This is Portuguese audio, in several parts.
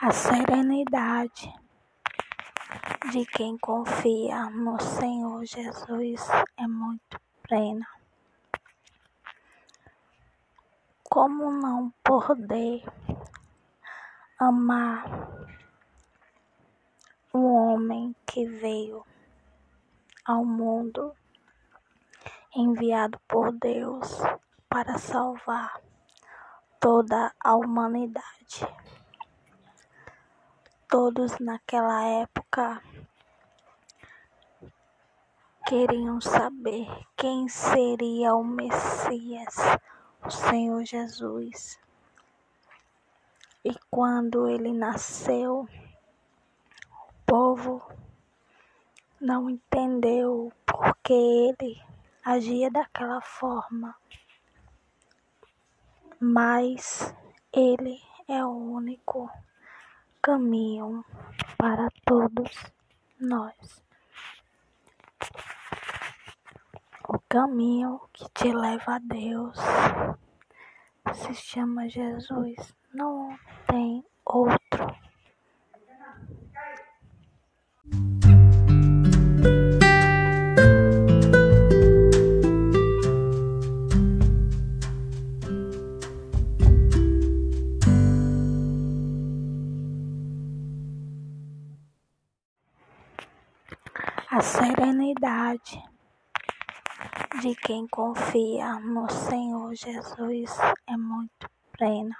A serenidade de quem confia no Senhor Jesus é muito plena. Como não poder amar um homem que veio ao mundo enviado por Deus para salvar toda a humanidade? Todos naquela época queriam saber quem seria o Messias, o Senhor Jesus. E quando ele nasceu, o povo não entendeu porque ele agia daquela forma. Mas ele é o único caminho para todos nós. O caminho que te leva a Deus se chama Jesus, não tem outro. A serenidade de quem confia no Senhor Jesus é muito plena.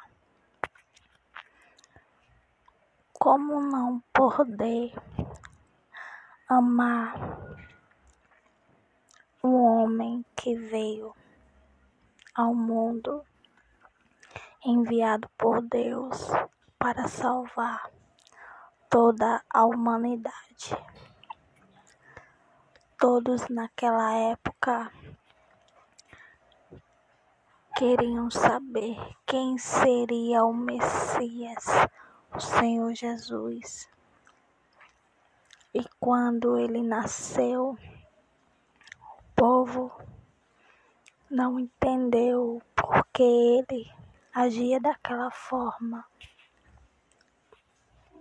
Como não poder amar um homem que veio ao mundo enviado por Deus para salvar toda a humanidade? Todos naquela época queriam saber quem seria o Messias, o Senhor Jesus. E quando ele nasceu, o povo não entendeu porque ele agia daquela forma.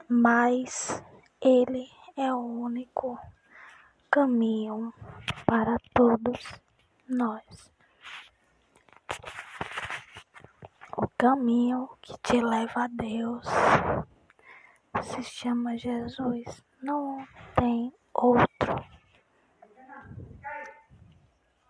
Mas ele é o único caminho para todos nós. O caminho que te leva a Deus se chama Jesus, não tem outro.